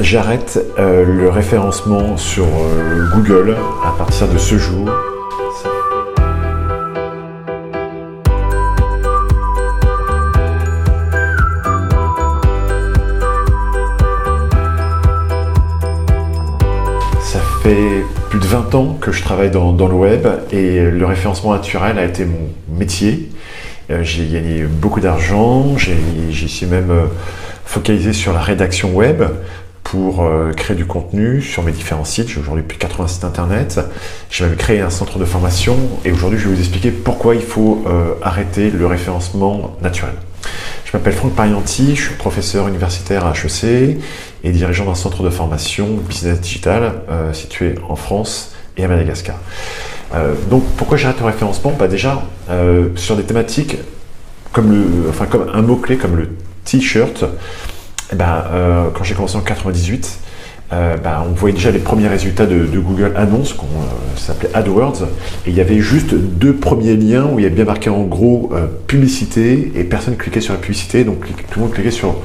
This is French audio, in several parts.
J'arrête euh, le référencement sur euh, Google à partir de ce jour. Ça fait plus de 20 ans que je travaille dans, le web et le référencement naturel a été mon métier. Euh, j'ai gagné beaucoup d'argent, j'ai suis même focalisé sur la rédaction web pour euh, créer du contenu sur mes différents sites. J'ai aujourd'hui plus de 80 sites internet. J'ai même créé un centre de formation et aujourd'hui je vais vous expliquer pourquoi il faut arrêter le référencement naturel. Je m'appelle Franck Parianti, je suis professeur universitaire à HEC et dirigeant d'un centre de formation business digital situé en France et à Madagascar. Euh, donc pourquoi j'arrête le référencement? Bah Déjà, euh, sur des thématiques comme, le, enfin, comme un mot-clé comme le t-shirt, eh ben, euh, quand j'ai commencé en 98, euh, bah, on voyait déjà les premiers résultats de, Google Annonce, qu'on euh, s'appelait AdWords, et il y avait juste deux premiers liens où il y avait bien marqué en gros publicité, et personne cliquait sur la publicité, donc tout le monde cliquait sur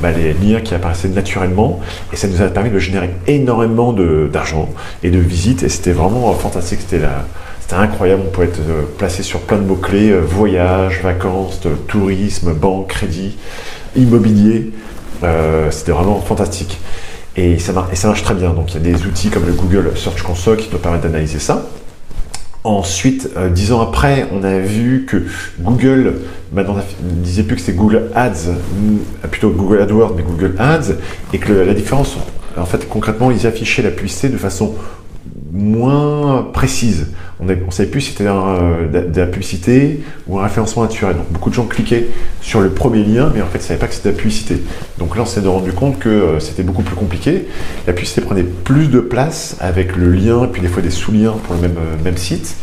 bah, les liens qui apparaissaient naturellement, et ça nous a permis de générer énormément d'argent et de visites, et c'était vraiment fantastique, c'était C'était incroyable, on pouvait être placé sur plein de mots-clés, voyage, vacances, tourisme, banque, crédit, immobilier. C'était vraiment fantastique. Et ça, marche, très bien. Donc il y a des outils comme le Google Search Console qui nous permettent d'analyser ça. Ensuite, euh, dix ans après, on a vu que Google, maintenant ne disait plus que c'était Google Ads, plutôt Google AdWords, mais Google Ads, et que la différence, en fait, concrètement, ils affichaient la publicité de façon moins précise. On ne savait plus si c'était euh, de, la publicité ou un référencement naturel. Donc beaucoup de gens cliquaient sur le premier lien, mais en fait, ils ne savaient pas que c'était de la publicité. Donc là, on s'est rendu compte que euh, c'était beaucoup plus compliqué. La publicité prenait plus de place avec le lien, puis des fois des sous-liens pour le même, euh, même site.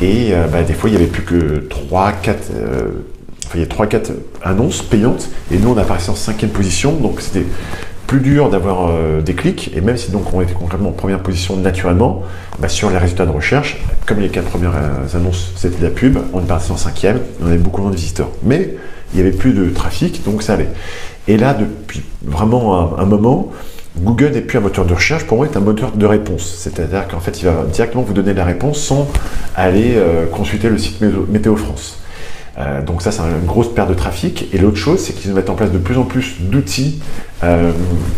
Et bah, des fois, il n'y avait plus que 3, 4... Enfin, il y a 3-4 annonces payantes, et nous on apparaissait en cinquième position, donc c'était plus dur d'avoir euh, des clics, et même si donc on était concrètement en première position naturellement, bah, sur les résultats de recherche, comme les quatre premières euh, annonces c'était de la pub, on est parti en cinquième, on avait beaucoup moins de visiteurs. Mais il n'y avait plus de trafic, donc ça allait. Et là, depuis vraiment un, moment, Google n'est plus un moteur de recherche, pour moi, est un moteur de réponse. C'est-à-dire qu'en fait, il va directement vous donner la réponse sans aller euh, consulter le site Météo France. Euh, donc ça, c'est une grosse perte de trafic. Et l'autre chose, c'est qu'ils mettent en place de plus en plus d'outils euh,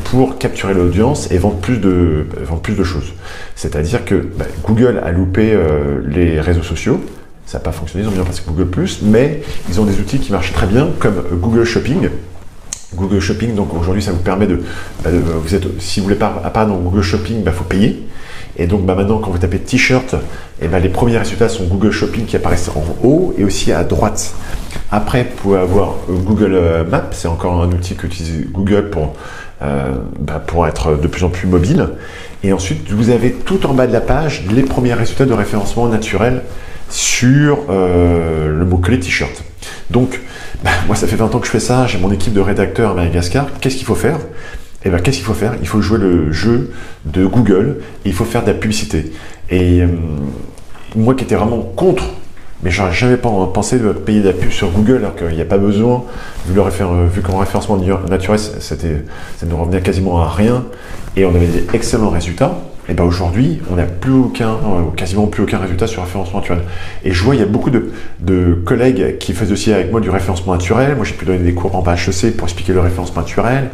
pour capturer l'audience et vendre plus de, vendre plus de choses. C'est-à-dire que bah, Google a loupé euh, les réseaux sociaux. Ça n'a pas fonctionné, ils ont mis en place Google+, mais ils ont des outils qui marchent très bien, comme Google Shopping. Google Shopping, donc aujourd'hui, ça vous permet de, bah, vous êtes, si vous voulez pas dans Google Shopping, il bah, faut payer. Et donc bah, maintenant, quand vous tapez t-shirt, eh ben, les premiers résultats sont Google Shopping qui apparaissent en haut et aussi à droite. Après, vous pouvez avoir euh, Google euh, Maps, c'est encore un outil qu'utilise Google pour, euh, bah, pour être de plus en plus mobile. Et ensuite, vous avez tout en bas de la page les premiers résultats de référencement naturel sur le mot-clé t-shirt. Donc, moi, ça fait 20 ans que je fais ça, j'ai mon équipe de rédacteurs à Madagascar. Qu'est-ce qu'il faut faire? Eh bien, qu'est-ce qu'il faut faire? Il faut jouer le jeu de Google et il faut faire de la publicité. Et euh, moi qui étais vraiment contre, mais j'aurais jamais pensé de payer de la pub sur Google alors qu'il n'y a pas besoin, vu, le vu qu'en référencement naturel, ça ne revenait quasiment à rien et on avait des excellents résultats. Et bien aujourd'hui, on n'a plus aucun, euh, quasiment plus aucun résultat sur référencement naturel. Et je vois, il y a beaucoup de, collègues qui faisaient aussi avec moi du référencement naturel. Moi, j'ai pu donner des cours en HEC pour expliquer le référencement naturel.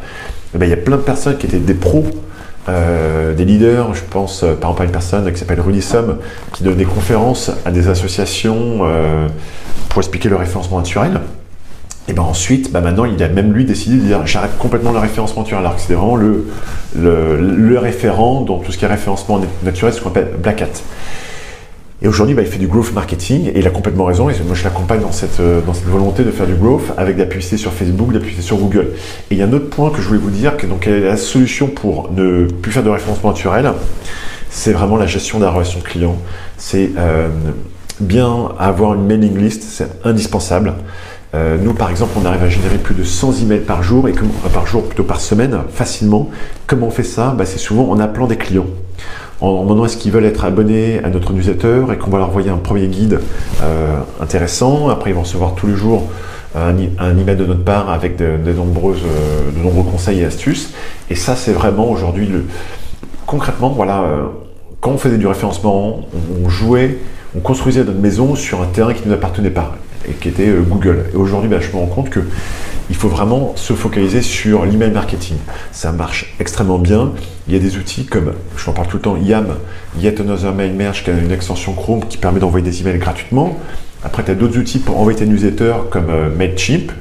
Eh ben, il y a plein de personnes qui étaient des pros, euh, des leaders. Je pense euh, par exemple à une personne qui s'appelle Rudy Sum, qui donne des conférences à des associations euh, pour expliquer le référencement naturel. Et ben ensuite, bah maintenant, il a même lui décidé de dire j'arrête complètement le référencement naturel, alors que c'était vraiment le, le, le, référent dans tout ce qui est référencement naturel, ce qu'on appelle Black Hat. Et aujourd'hui, bah, il fait du growth marketing et il a complètement raison. Et moi, je l'accompagne dans cette, euh, dans cette volonté de faire du growth avec de la publicité sur Facebook, de la publicité sur Google. Et il y a un autre point que je voulais vous dire, que donc, est la solution pour ne plus faire de référencement naturel C'est vraiment la gestion de la relation client. C'est euh, bien avoir une mailing list, c'est indispensable. Euh, nous, par exemple, on arrive à générer plus de 100 emails par jour, et par jour, plutôt par semaine, facilement. Comment on fait ça? Bah, C'est souvent en appelant des clients en demandant est-ce qu'ils veulent être abonnés à notre newsletter et qu'on va leur envoyer un premier guide euh, intéressant. Après, ils vont recevoir tous les jours un, un email de notre part avec de, nombreuses, de nombreux conseils et astuces. Et ça, c'est vraiment aujourd'hui le. Concrètement, voilà, quand on faisait du référencement, on, jouait, on construisait notre maison sur un terrain qui ne nous appartenait pas et qui était Google. Et aujourd'hui, bah, je me rends compte que il faut vraiment se focaliser sur l'email marketing. Ça marche extrêmement bien. Il y a des outils comme, je en parle tout le temps, YAM, Yet Another Mail Merge, qui est une extension Chrome qui permet d'envoyer des emails gratuitement. Après, tu as d'autres outils pour envoyer tes newsletters comme euh,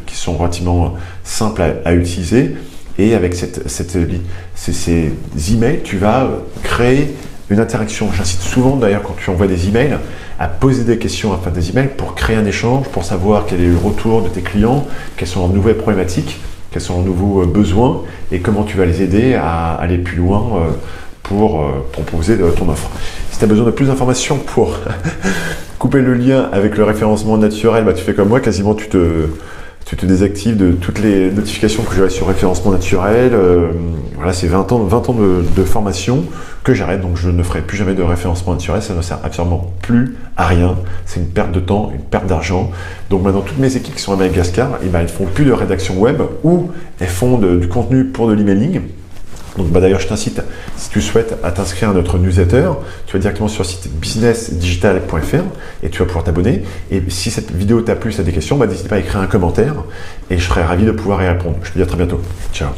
qui sont relativement simples à, utiliser. Et avec cette, ces, ces emails, tu vas créer une interaction. J'incite souvent d'ailleurs quand tu envoies des emails à poser des questions à fin des emails pour créer un échange, pour savoir quel est le retour de tes clients, quelles sont leurs nouvelles problématiques, quels sont leurs nouveaux euh, besoins et comment tu vas les aider à aller plus loin euh, pour euh, proposer ton offre. Si tu as besoin de plus d'informations pour couper le lien avec le référencement naturel, bah, tu fais comme moi, quasiment tu te tu te désactives de toutes les notifications que j'avais sur référencement naturel. Euh, voilà, c'est 20 ans, 20 ans de, formation que j'arrête, donc je ne ferai plus jamais de référencement naturel, ça ne sert absolument plus à rien. C'est une perte de temps, une perte d'argent. Donc maintenant, toutes mes équipes qui sont à Madagascar, eh ben, elles ne font plus de rédaction web ou elles font du contenu pour de l'emailing. Donc bah, d'ailleurs, je t'incite, si tu souhaites, à t'inscrire à notre newsletter. Tu vas directement sur le site businessdigital.fr et tu vas pouvoir t'abonner. Et si cette vidéo t'a plu, si tu as des questions, bah, n'hésite pas à écrire un commentaire et je serai ravi de pouvoir y répondre. Je te dis à très bientôt. Ciao